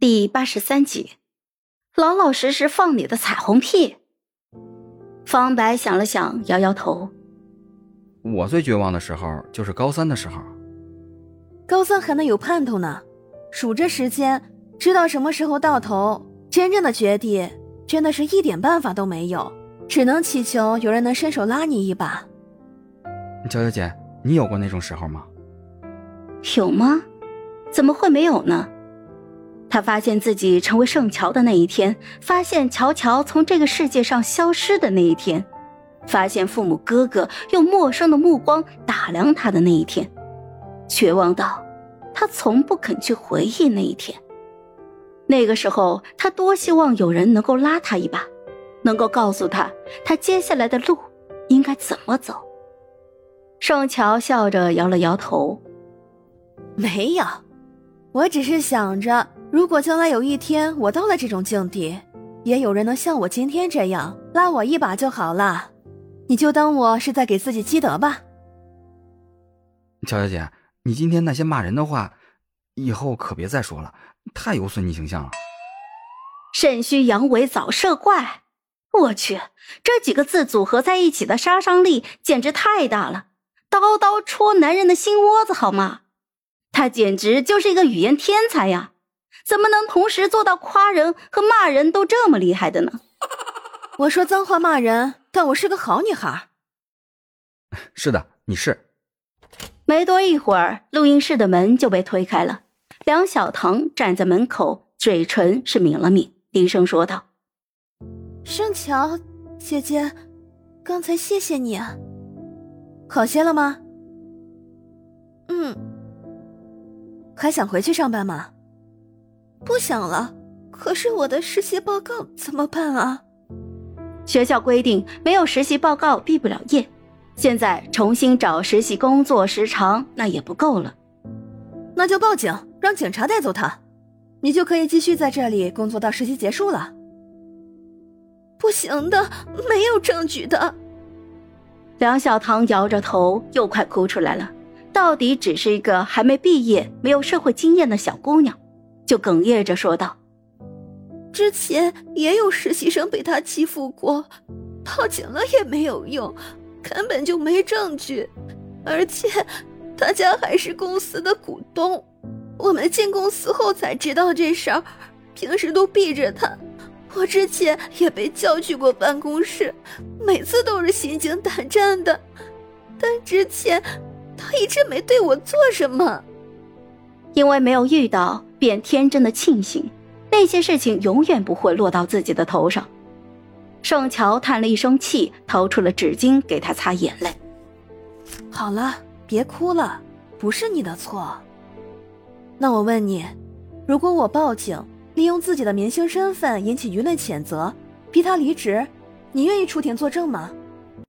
第八十三集，老老实实放你的彩虹屁。方白想了想，摇摇头。我最绝望的时候就是高三的时候。高三还能有盼头呢，数着时间，知道什么时候到头。真正的绝地，真的是一点办法都没有，只能祈求有人能伸手拉你一把。娇娇姐，你有过那种时候吗？有吗？怎么会没有呢？他发现自己成为圣乔的那一天，发现乔乔从这个世界上消失的那一天，发现父母哥哥用陌生的目光打量他的那一天，绝望到他从不肯去回忆那一天。那个时候，他多希望有人能够拉他一把，能够告诉他他接下来的路应该怎么走。圣乔笑着摇了摇头：“没有，我只是想着。”如果将来有一天我到了这种境地，也有人能像我今天这样拉我一把就好了，你就当我是在给自己积德吧。乔小姐，你今天那些骂人的话，以后可别再说了，太有损你形象了。肾虚阳痿早射怪，我去，这几个字组合在一起的杀伤力简直太大了，刀刀戳男人的心窝子，好吗？他简直就是一个语言天才呀！怎么能同时做到夸人和骂人都这么厉害的呢？我说脏话骂人，但我是个好女孩。是的，你是。没多一会儿，录音室的门就被推开了。梁小棠站在门口，嘴唇是抿了抿，低声说道：“盛乔姐姐，刚才谢谢你。好些了吗？嗯。还想回去上班吗？”不想了，可是我的实习报告怎么办啊？学校规定没有实习报告毕不了业，现在重新找实习工作时长那也不够了。那就报警，让警察带走他，你就可以继续在这里工作到实习结束了。不行的，没有证据的。梁小棠摇着头，又快哭出来了。到底只是一个还没毕业、没有社会经验的小姑娘。就哽咽着说道：“之前也有实习生被他欺负过，报警了也没有用，根本就没证据。而且他家还是公司的股东，我们进公司后才知道这事儿，平时都避着他。我之前也被叫去过办公室，每次都是心惊胆战的。但之前他一直没对我做什么，因为没有遇到。”便天真的庆幸，那些事情永远不会落到自己的头上。盛乔叹了一声气，掏出了纸巾给他擦眼泪。好了，别哭了，不是你的错。那我问你，如果我报警，利用自己的明星身份引起舆论谴责，逼他离职，你愿意出庭作证吗？